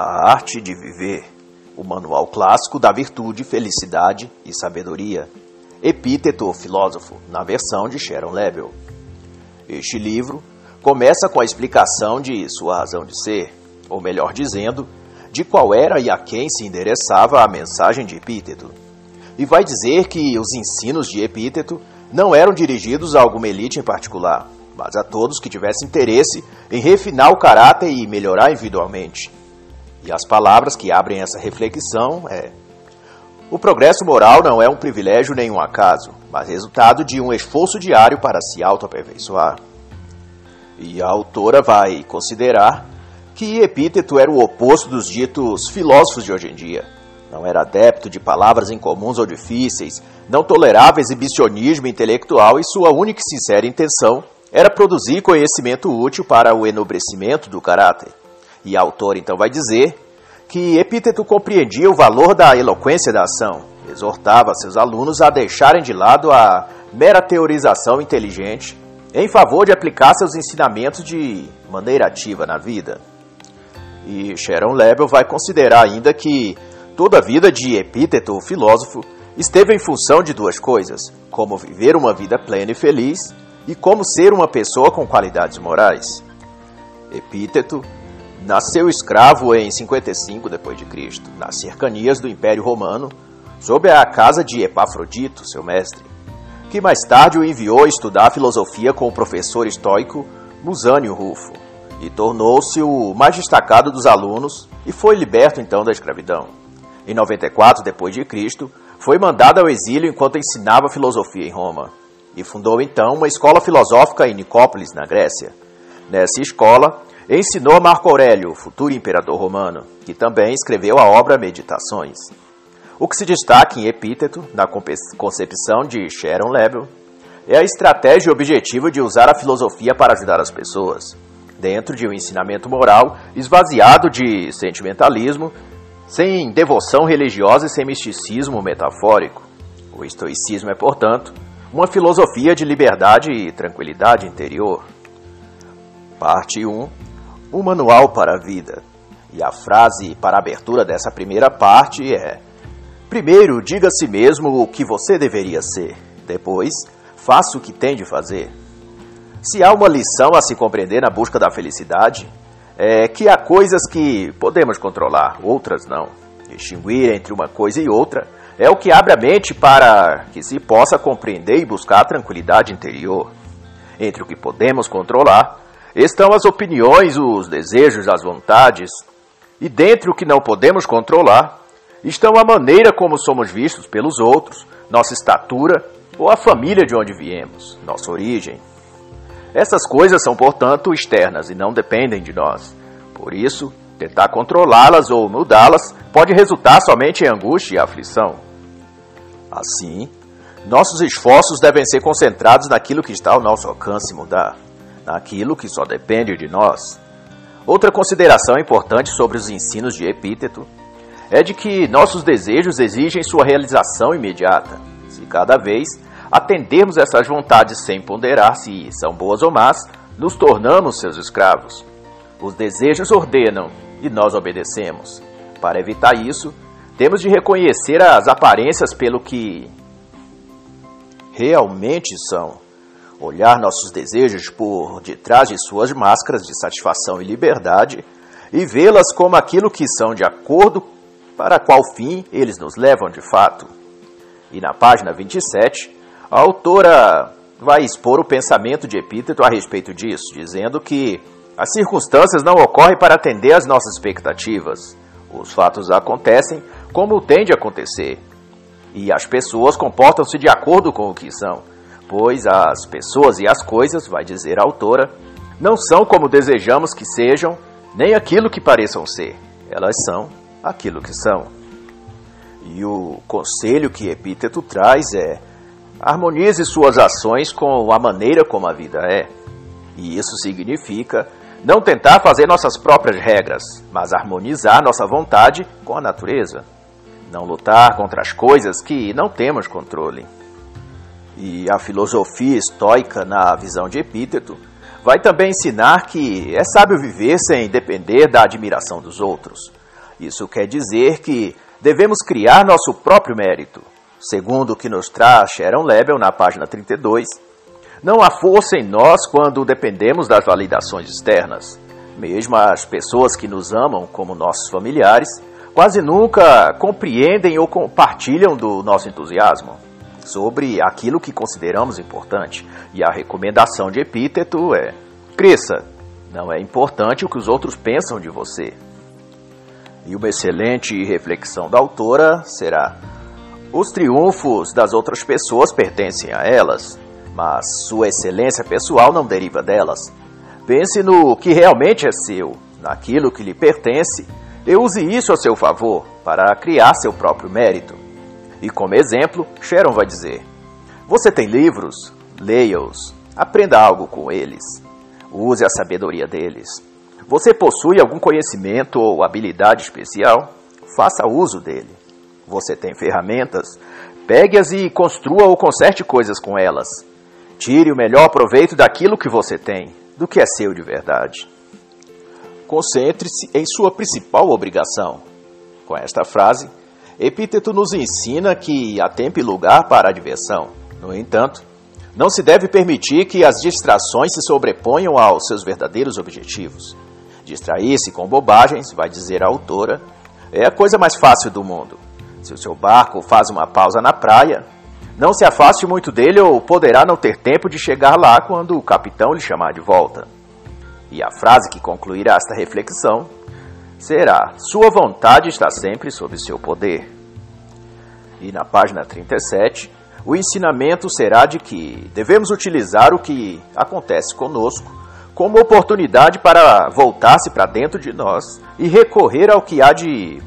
A Arte de Viver, o manual clássico da virtude, felicidade e sabedoria. Epíteto filósofo, na versão de Sharon Lebel. Este livro começa com a explicação de sua razão de ser, ou melhor dizendo, de qual era e a quem se endereçava a mensagem de Epíteto. E vai dizer que os ensinos de Epíteto não eram dirigidos a alguma elite em particular, mas a todos que tivessem interesse em refinar o caráter e melhorar individualmente. E as palavras que abrem essa reflexão é: O progresso moral não é um privilégio nem um acaso, mas resultado de um esforço diário para se autoaperfeiçoar. E a autora vai considerar que Epíteto era o oposto dos ditos filósofos de hoje em dia. Não era adepto de palavras incomuns ou difíceis, não tolerava exibicionismo intelectual e sua única e sincera intenção era produzir conhecimento útil para o enobrecimento do caráter. E a autora então vai dizer que Epíteto compreendia o valor da eloquência da ação, exortava seus alunos a deixarem de lado a mera teorização inteligente em favor de aplicar seus ensinamentos de maneira ativa na vida. E Sharon Lebel vai considerar ainda que toda a vida de Epíteto, o filósofo, esteve em função de duas coisas: como viver uma vida plena e feliz e como ser uma pessoa com qualidades morais. Epíteto nasceu escravo em 55 d.C., nas cercanias do Império Romano, sob a casa de Epafrodito, seu mestre, que mais tarde o enviou a estudar filosofia com o professor estoico Musânio Rufo, e tornou-se o mais destacado dos alunos e foi liberto então da escravidão. Em 94 d.C., foi mandado ao exílio enquanto ensinava filosofia em Roma, e fundou então uma escola filosófica em Nicópolis, na Grécia. Nessa escola, ensinou Marco Aurélio, futuro imperador romano, que também escreveu a obra Meditações. O que se destaca em Epíteto, na concepção de Sharon Lebel, é a estratégia e objetivo de usar a filosofia para ajudar as pessoas, dentro de um ensinamento moral esvaziado de sentimentalismo, sem devoção religiosa e sem misticismo metafórico. O estoicismo é, portanto, uma filosofia de liberdade e tranquilidade interior. Parte 1 o manual para a vida. E a frase para a abertura dessa primeira parte é: Primeiro, diga a si mesmo o que você deveria ser. Depois, faça o que tem de fazer. Se há uma lição a se compreender na busca da felicidade, é que há coisas que podemos controlar, outras não. Distinguir entre uma coisa e outra é o que abre a mente para que se possa compreender e buscar a tranquilidade interior. Entre o que podemos controlar estão as opiniões, os desejos, as vontades, e dentre o que não podemos controlar estão a maneira como somos vistos pelos outros, nossa estatura ou a família de onde viemos, nossa origem. Essas coisas são, portanto, externas e não dependem de nós. Por isso, tentar controlá-las ou mudá-las pode resultar somente em angústia e aflição. Assim, nossos esforços devem ser concentrados naquilo que está ao nosso alcance mudar naquilo que só depende de nós. Outra consideração importante sobre os ensinos de Epíteto é de que nossos desejos exigem sua realização imediata. Se cada vez atendermos essas vontades sem ponderar se são boas ou más, nos tornamos seus escravos. Os desejos ordenam e nós obedecemos. Para evitar isso, temos de reconhecer as aparências pelo que realmente são olhar nossos desejos por detrás de suas máscaras de satisfação e liberdade e vê-las como aquilo que são de acordo para qual fim eles nos levam de fato. E na página 27, a autora vai expor o pensamento de Epíteto a respeito disso, dizendo que as circunstâncias não ocorrem para atender às nossas expectativas. Os fatos acontecem como tem de acontecer. E as pessoas comportam-se de acordo com o que são pois as pessoas e as coisas, vai dizer a autora, não são como desejamos que sejam, nem aquilo que pareçam ser. Elas são aquilo que são. E o conselho que Epíteto traz é: harmonize suas ações com a maneira como a vida é. E isso significa não tentar fazer nossas próprias regras, mas harmonizar nossa vontade com a natureza. Não lutar contra as coisas que não temos controle e a filosofia estoica na visão de Epíteto, vai também ensinar que é sábio viver sem depender da admiração dos outros, Isso quer dizer que devemos criar nosso próprio mérito. Segundo o que nos traz Sharon Lebel na página 32, não há força em nós quando dependemos das validações externas. Mesmo as pessoas que nos amam, como nossos familiares, quase nunca compreendem ou compartilham do nosso entusiasmo sobre aquilo que consideramos importante. E a recomendação de Epíteto é: cresça, não é importante o que os outros pensam de você. E uma excelente reflexão da autora será: os triunfos das outras pessoas pertencem a elas, mas sua excelência pessoal não deriva delas. Pense no que realmente é seu, naquilo que lhe pertence, e use isso a seu favor para criar seu próprio mérito. E como exemplo, Sharon vai dizer: Você tem livros? Leia-os. Aprenda algo com eles. Use a sabedoria deles. Você possui algum conhecimento ou habilidade especial? Faça uso dele. Você tem ferramentas? Pegue-as e construa ou conserte coisas com elas. Tire o melhor proveito daquilo que você tem, do que é seu de verdade. Concentre-se em sua principal obrigação. Com esta frase, Epíteto nos ensina que há tempo e lugar para a diversão. No entanto, não se deve permitir que as distrações se sobreponham aos seus verdadeiros objetivos. Distrair-se com bobagens, vai dizer a autora, é a coisa mais fácil do mundo. Se o seu barco faz uma pausa na praia, não se afaste muito dele ou poderá não ter tempo de chegar lá quando o capitão lhe chamar de volta. E a frase que concluirá esta reflexão será: Sua vontade está sempre sob seu poder. E na página 37, o ensinamento será de que devemos utilizar o que acontece conosco como oportunidade para voltar-se para dentro de nós e recorrer ao que há de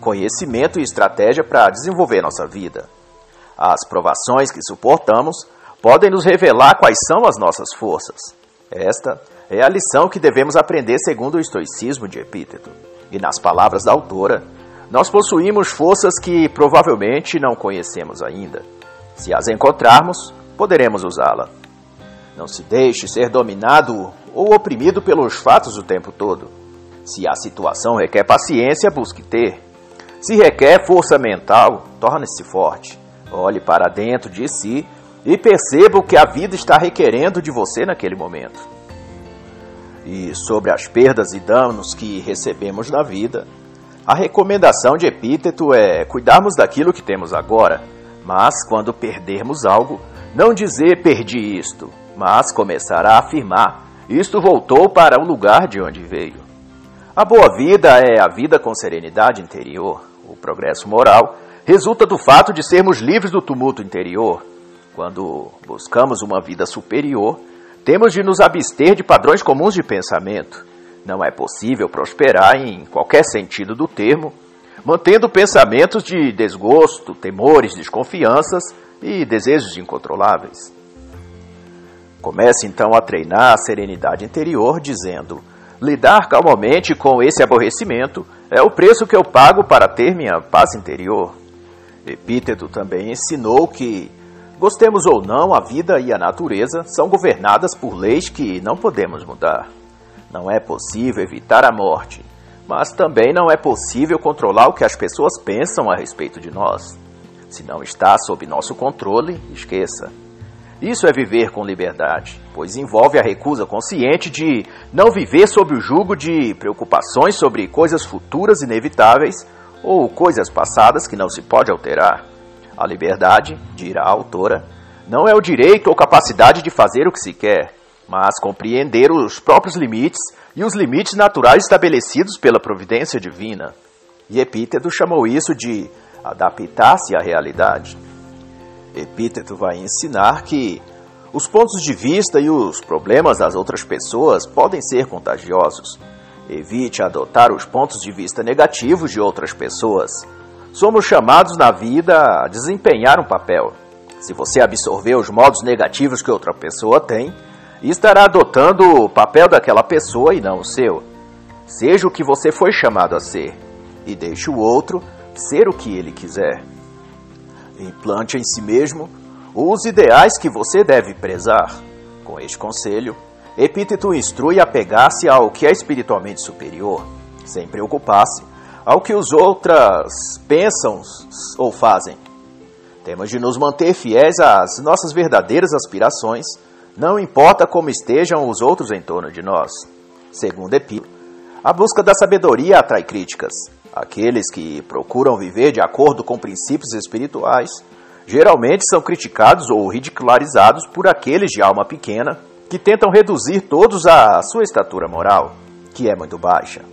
conhecimento e estratégia para desenvolver nossa vida. As provações que suportamos podem nos revelar quais são as nossas forças. Esta é a lição que devemos aprender segundo o estoicismo de Epíteto. E nas palavras da autora, nós possuímos forças que provavelmente não conhecemos ainda. Se as encontrarmos, poderemos usá-la. Não se deixe ser dominado ou oprimido pelos fatos o tempo todo. Se a situação requer paciência, busque ter. Se requer força mental, torne-se forte. Olhe para dentro de si e perceba o que a vida está requerendo de você naquele momento. E sobre as perdas e danos que recebemos na vida, a recomendação de Epíteto é cuidarmos daquilo que temos agora, mas quando perdermos algo, não dizer perdi isto, mas começar a afirmar: isto voltou para o lugar de onde veio. A boa vida é a vida com serenidade interior. O progresso moral resulta do fato de sermos livres do tumulto interior. Quando buscamos uma vida superior, temos de nos abster de padrões comuns de pensamento. Não é possível prosperar em qualquer sentido do termo, mantendo pensamentos de desgosto, temores, desconfianças e desejos incontroláveis. Comece então a treinar a serenidade interior, dizendo: lidar calmamente com esse aborrecimento é o preço que eu pago para ter minha paz interior. Epíteto também ensinou que, gostemos ou não, a vida e a natureza são governadas por leis que não podemos mudar. Não é possível evitar a morte, mas também não é possível controlar o que as pessoas pensam a respeito de nós. Se não está sob nosso controle, esqueça. Isso é viver com liberdade, pois envolve a recusa consciente de não viver sob o jugo de preocupações sobre coisas futuras inevitáveis ou coisas passadas que não se pode alterar. A liberdade, dirá a autora, não é o direito ou capacidade de fazer o que se quer, mas compreender os próprios limites e os limites naturais estabelecidos pela providência divina. E Epíteto chamou isso de adaptar-se à realidade. Epíteto vai ensinar que os pontos de vista e os problemas das outras pessoas podem ser contagiosos. Evite adotar os pontos de vista negativos de outras pessoas. Somos chamados na vida a desempenhar um papel. Se você absorver os modos negativos que outra pessoa tem, estará adotando o papel daquela pessoa e não o seu. Seja o que você foi chamado a ser, e deixe o outro ser o que ele quiser. Implante em si mesmo os ideais que você deve prezar. Com este conselho, Epíteto instrui a pegar-se ao que é espiritualmente superior, sem preocupar-se ao que os outras pensam ou fazem. Temos de nos manter fiéis às nossas verdadeiras aspirações, não importa como estejam os outros em torno de nós. Segundo Epílogo, a busca da sabedoria atrai críticas. Aqueles que procuram viver de acordo com princípios espirituais geralmente são criticados ou ridicularizados por aqueles de alma pequena que tentam reduzir todos à sua estatura moral, que é muito baixa.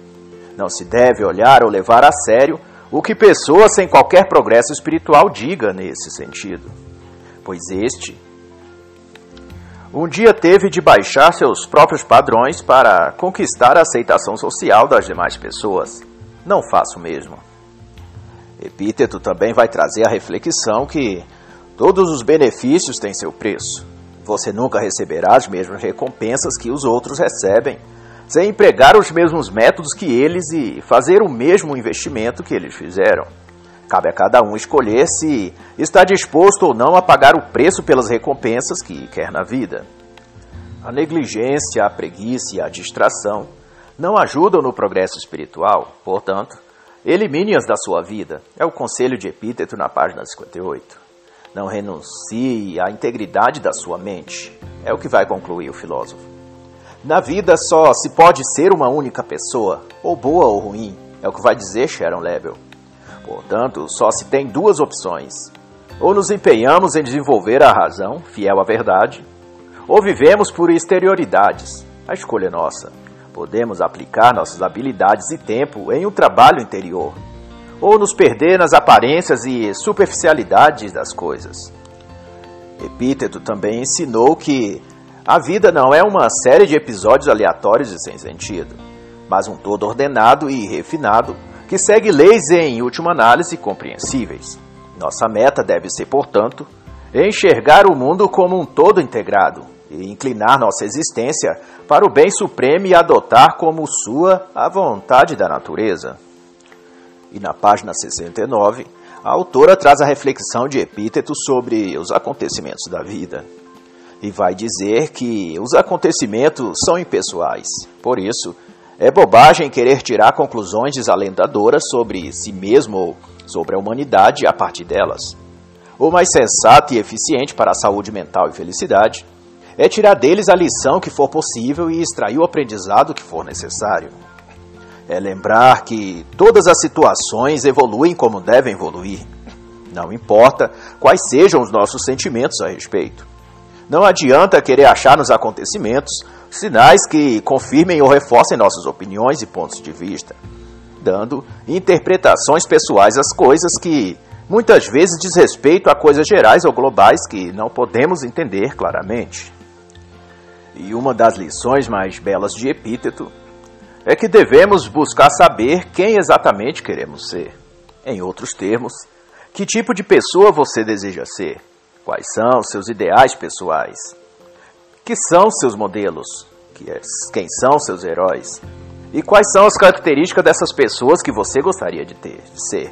Não se deve olhar ou levar a sério o que pessoas sem qualquer progresso espiritual diga nesse sentido, pois este um dia teve de baixar seus próprios padrões para conquistar a aceitação social das demais pessoas. Não faço o mesmo. Epíteto também vai trazer a reflexão que todos os benefícios têm seu preço. Você nunca receberá as mesmas recompensas que os outros recebem sem empregar os mesmos métodos que eles e fazer o mesmo investimento que eles fizeram. Cabe a cada um escolher se está disposto ou não a pagar o preço pelas recompensas que quer na vida. A negligência, a preguiça e a distração não ajudam no progresso espiritual, portanto, elimine-as da sua vida. É o conselho de Epíteto na página 58. Não renuncie à integridade da sua mente. É o que vai concluir o filósofo. Na vida só se pode ser uma única pessoa, ou boa ou ruim, é o que vai dizer Sharon Lebel. Portanto, só se tem duas opções. Ou nos empenhamos em desenvolver a razão, fiel à verdade, ou vivemos por exterioridades. A escolha é nossa. Podemos aplicar nossas habilidades e tempo em um trabalho interior, ou nos perder nas aparências e superficialidades das coisas. Epíteto também ensinou que a vida não é uma série de episódios aleatórios e sem sentido, mas um todo ordenado e refinado que segue leis em última análise compreensíveis. Nossa meta deve ser, portanto, enxergar o mundo como um todo integrado e inclinar nossa existência para o bem supremo e adotar como sua a vontade da natureza. E na página 69, a autora traz a reflexão de Epíteto sobre os acontecimentos da vida e vai dizer que os acontecimentos são impessoais. Por isso, é bobagem querer tirar conclusões desalentadoras sobre si mesmo ou sobre a humanidade a partir delas. O mais sensato e eficiente para a saúde mental e felicidade é tirar deles a lição que for possível e extrair o aprendizado que for necessário. É lembrar que todas as situações evoluem como devem evoluir. Não importa quais sejam os nossos sentimentos a respeito. Não adianta querer achar nos acontecimentos sinais que confirmem ou reforcem nossas opiniões e pontos de vista, dando interpretações pessoais às coisas que muitas vezes diz respeito a coisas gerais ou globais que não podemos entender claramente. E uma das lições mais belas de Epíteto é que devemos buscar saber quem exatamente queremos ser. Em outros termos, que tipo de pessoa você deseja ser Quais são seus ideais pessoais? Que são seus modelos? É, quem são seus heróis? E quais são as características dessas pessoas que você gostaria de ter, de ser?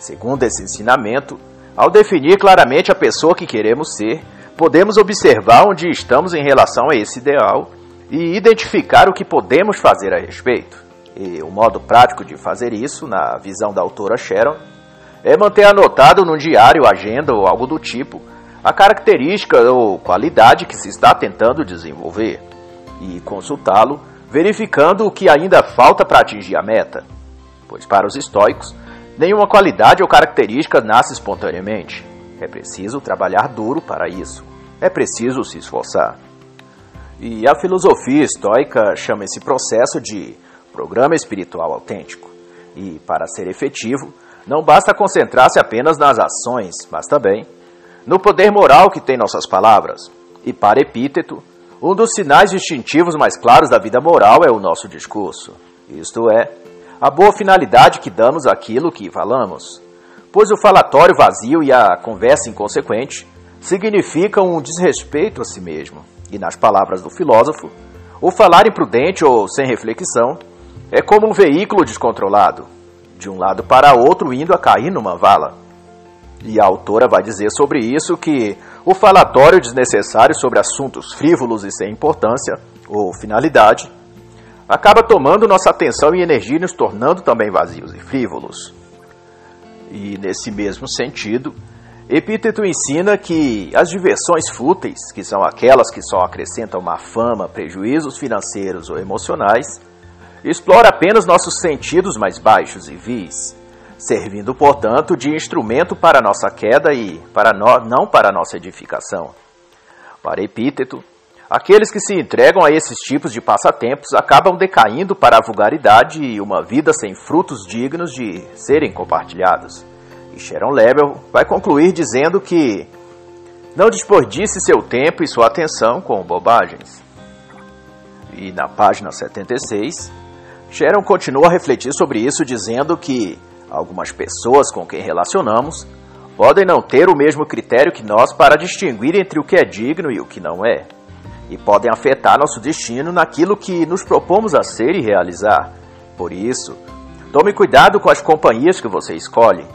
Segundo esse ensinamento, ao definir claramente a pessoa que queremos ser, podemos observar onde estamos em relação a esse ideal e identificar o que podemos fazer a respeito. E o modo prático de fazer isso, na visão da autora Sharon, é manter anotado no diário, agenda ou algo do tipo a característica ou qualidade que se está tentando desenvolver e consultá-lo, verificando o que ainda falta para atingir a meta. Pois para os estoicos, nenhuma qualidade ou característica nasce espontaneamente. É preciso trabalhar duro para isso. É preciso se esforçar. E a filosofia estoica chama esse processo de programa espiritual autêntico. E, para ser efetivo, não basta concentrar-se apenas nas ações, mas também no poder moral que tem nossas palavras. E para Epíteto, um dos sinais distintivos mais claros da vida moral é o nosso discurso, isto é, a boa finalidade que damos àquilo que falamos. Pois o falatório vazio e a conversa inconsequente significam um desrespeito a si mesmo. E nas palavras do filósofo, o falar imprudente ou sem reflexão é como um veículo descontrolado, de um lado para outro, indo a cair numa vala. E a autora vai dizer sobre isso que o falatório desnecessário sobre assuntos frívolos e sem importância ou finalidade acaba tomando nossa atenção e energia e nos tornando também vazios e frívolos. E nesse mesmo sentido, Epíteto ensina que as diversões fúteis, que são aquelas que só acrescentam má fama, prejuízos financeiros ou emocionais, explora apenas nossos sentidos mais baixos e vis, servindo, portanto, de instrumento para nossa queda e para no, não para nossa edificação. Para Epíteto, aqueles que se entregam a esses tipos de passatempos acabam decaindo para a vulgaridade e uma vida sem frutos dignos de serem compartilhados. E Sharon Lebel vai concluir dizendo que não desperdice seu tempo e sua atenção com bobagens. E na página 76, Sharon continua a refletir sobre isso, dizendo que algumas pessoas com quem relacionamos podem não ter o mesmo critério que nós para distinguir entre o que é digno e o que não é, e podem afetar nosso destino naquilo que nos propomos a ser e realizar. Por isso, tome cuidado com as companhias que você escolhe,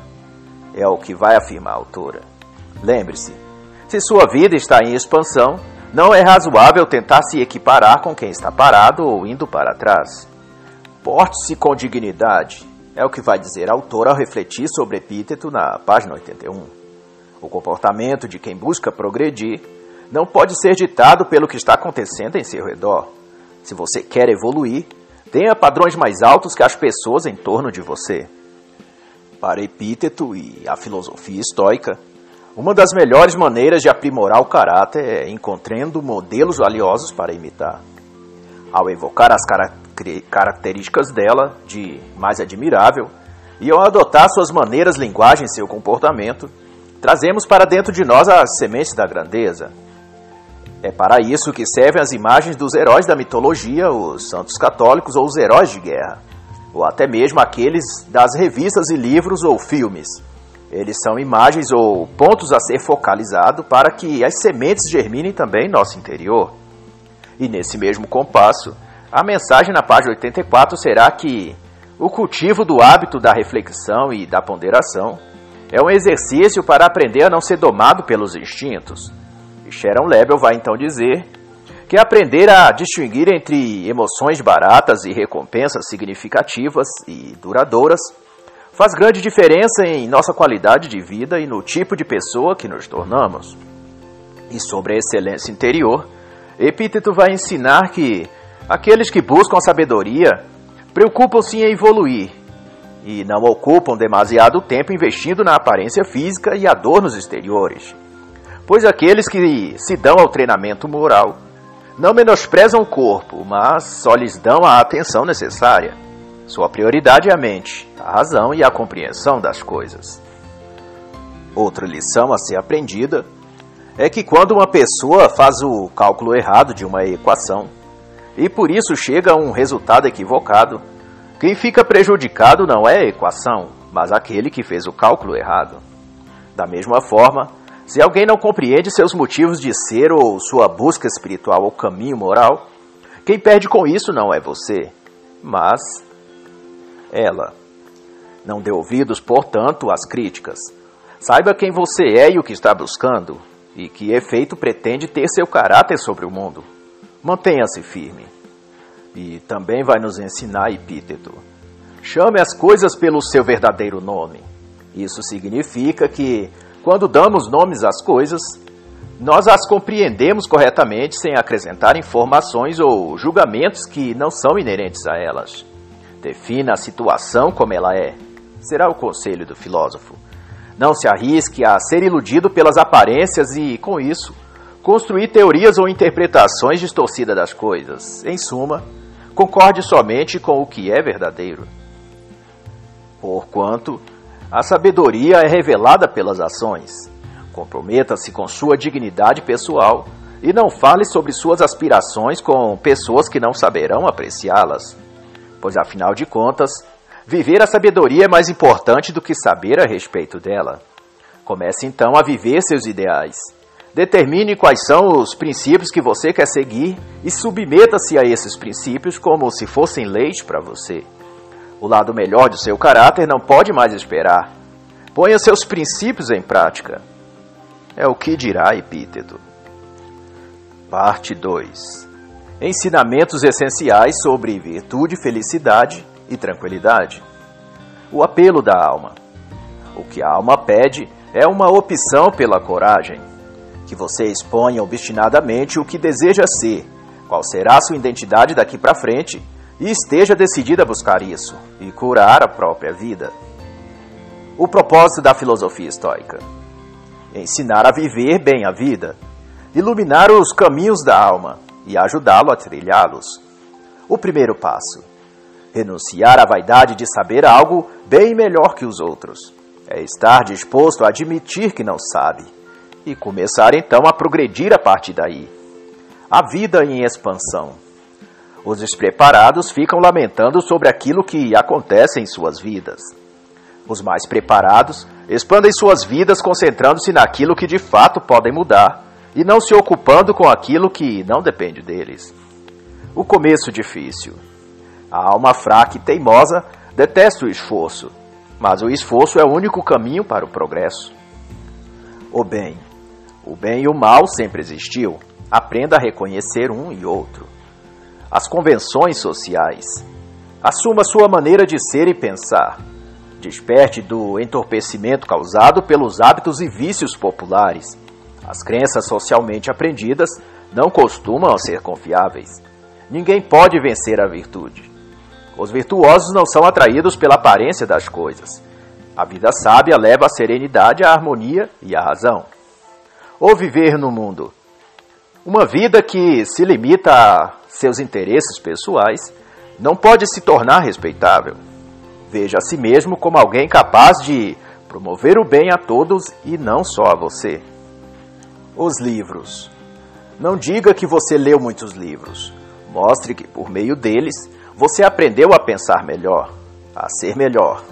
é o que vai afirmar a autora. Lembre-se, se sua vida está em expansão, não é razoável tentar se equiparar com quem está parado ou indo para trás. Porte-se com dignidade, é o que vai dizer a autora ao refletir sobre epíteto na página 81. O comportamento de quem busca progredir não pode ser ditado pelo que está acontecendo em seu redor. Se você quer evoluir, tenha padrões mais altos que as pessoas em torno de você. Para Epíteto e a filosofia estoica, uma das melhores maneiras de aprimorar o caráter é encontrando modelos valiosos para imitar. Ao evocar as características dela de mais admirável e ao adotar suas maneiras, linguagem e seu comportamento, trazemos para dentro de nós as sementes da grandeza. É para isso que servem as imagens dos heróis da mitologia, os santos católicos ou os heróis de guerra ou até mesmo aqueles das revistas e livros ou filmes. Eles são imagens ou pontos a ser focalizado para que as sementes germinem também em nosso interior. E nesse mesmo compasso, a mensagem na página 84 será que o cultivo do hábito da reflexão e da ponderação é um exercício para aprender a não ser domado pelos instintos. E Sharon Lebel vai então dizer que aprender a distinguir entre emoções baratas e recompensas significativas e duradouras faz grande diferença em nossa qualidade de vida e no tipo de pessoa que nos tornamos. E sobre a excelência interior, Epíteto vai ensinar que aqueles que buscam a sabedoria preocupam-se em evoluir e não ocupam demasiado tempo investindo na aparência física e adornos exteriores. Pois aqueles que se dão ao treinamento moral não menosprezam o corpo, mas só lhes dão a atenção necessária. Sua prioridade é a mente, a razão e a compreensão das coisas. Outra lição a ser aprendida é que quando uma pessoa faz o cálculo errado de uma equação e por isso chega a um resultado equivocado, quem fica prejudicado não é a equação, mas aquele que fez o cálculo errado. Da mesma forma, se alguém não compreende seus motivos de ser ou sua busca espiritual ou caminho moral, quem perde com isso não é você, mas ela. Não dê ouvidos, portanto, às críticas. Saiba quem você é e o que está buscando, e que efeito pretende ter seu caráter sobre o mundo. Mantenha-se firme. E também vai nos ensinar epíteto. Chame as coisas pelo seu verdadeiro nome. Isso significa que quando damos nomes às coisas, nós as compreendemos corretamente sem acrescentar informações ou julgamentos que não são inerentes a elas. Defina a situação como ela é. Será o conselho do filósofo. Não se arrisque a ser iludido pelas aparências e, com isso, construir teorias ou interpretações distorcidas das coisas. Em suma, concorde somente com o que é verdadeiro. Porquanto, a sabedoria é revelada pelas ações. Comprometa-se com sua dignidade pessoal e não fale sobre suas aspirações com pessoas que não saberão apreciá-las. Pois, afinal de contas, viver a sabedoria é mais importante do que saber a respeito dela. Comece então a viver seus ideais. Determine quais são os princípios que você quer seguir e submeta-se a esses princípios como se fossem leis para você. O lado melhor de seu caráter não pode mais esperar. Ponha seus princípios em prática. É o que dirá Epíteto. Parte 2 Ensinamentos essenciais sobre virtude, felicidade e tranquilidade. O apelo da alma. O que a alma pede é uma opção pela coragem. Que você exponha obstinadamente o que deseja ser, qual será sua identidade daqui para frente, e esteja decidida a buscar isso e curar a própria vida. O propósito da filosofia estoica: ensinar a viver bem a vida, iluminar os caminhos da alma e ajudá-lo a trilhá-los. O primeiro passo: renunciar à vaidade de saber algo bem melhor que os outros. É estar disposto a admitir que não sabe e começar então a progredir a partir daí. A vida em expansão. Os despreparados ficam lamentando sobre aquilo que acontece em suas vidas. Os mais preparados expandem suas vidas concentrando-se naquilo que de fato podem mudar e não se ocupando com aquilo que não depende deles. O começo difícil. A alma fraca e teimosa detesta o esforço, mas o esforço é o único caminho para o progresso. O bem. O bem e o mal sempre existiu. Aprenda a reconhecer um e outro. As convenções sociais. Assuma sua maneira de ser e pensar. Desperte do entorpecimento causado pelos hábitos e vícios populares. As crenças socialmente aprendidas não costumam ser confiáveis. Ninguém pode vencer a virtude. Os virtuosos não são atraídos pela aparência das coisas. A vida sábia leva a serenidade, a harmonia e a razão. Ou viver no mundo. Uma vida que se limita a seus interesses pessoais não pode se tornar respeitável. Veja a si mesmo como alguém capaz de promover o bem a todos e não só a você. Os livros. Não diga que você leu muitos livros. Mostre que, por meio deles, você aprendeu a pensar melhor, a ser melhor.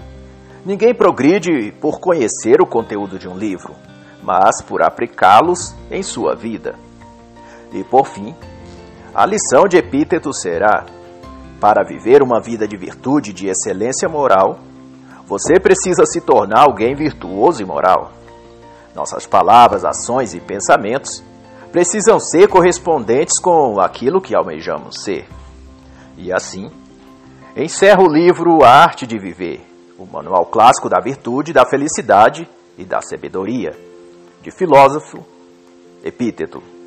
Ninguém progride por conhecer o conteúdo de um livro, mas por aplicá-los em sua vida. E por fim, a lição de Epíteto será: para viver uma vida de virtude e de excelência moral, você precisa se tornar alguém virtuoso e moral. Nossas palavras, ações e pensamentos precisam ser correspondentes com aquilo que almejamos ser. E assim, encerra o livro A Arte de Viver, o manual clássico da virtude, da felicidade e da sabedoria, de filósofo Epíteto.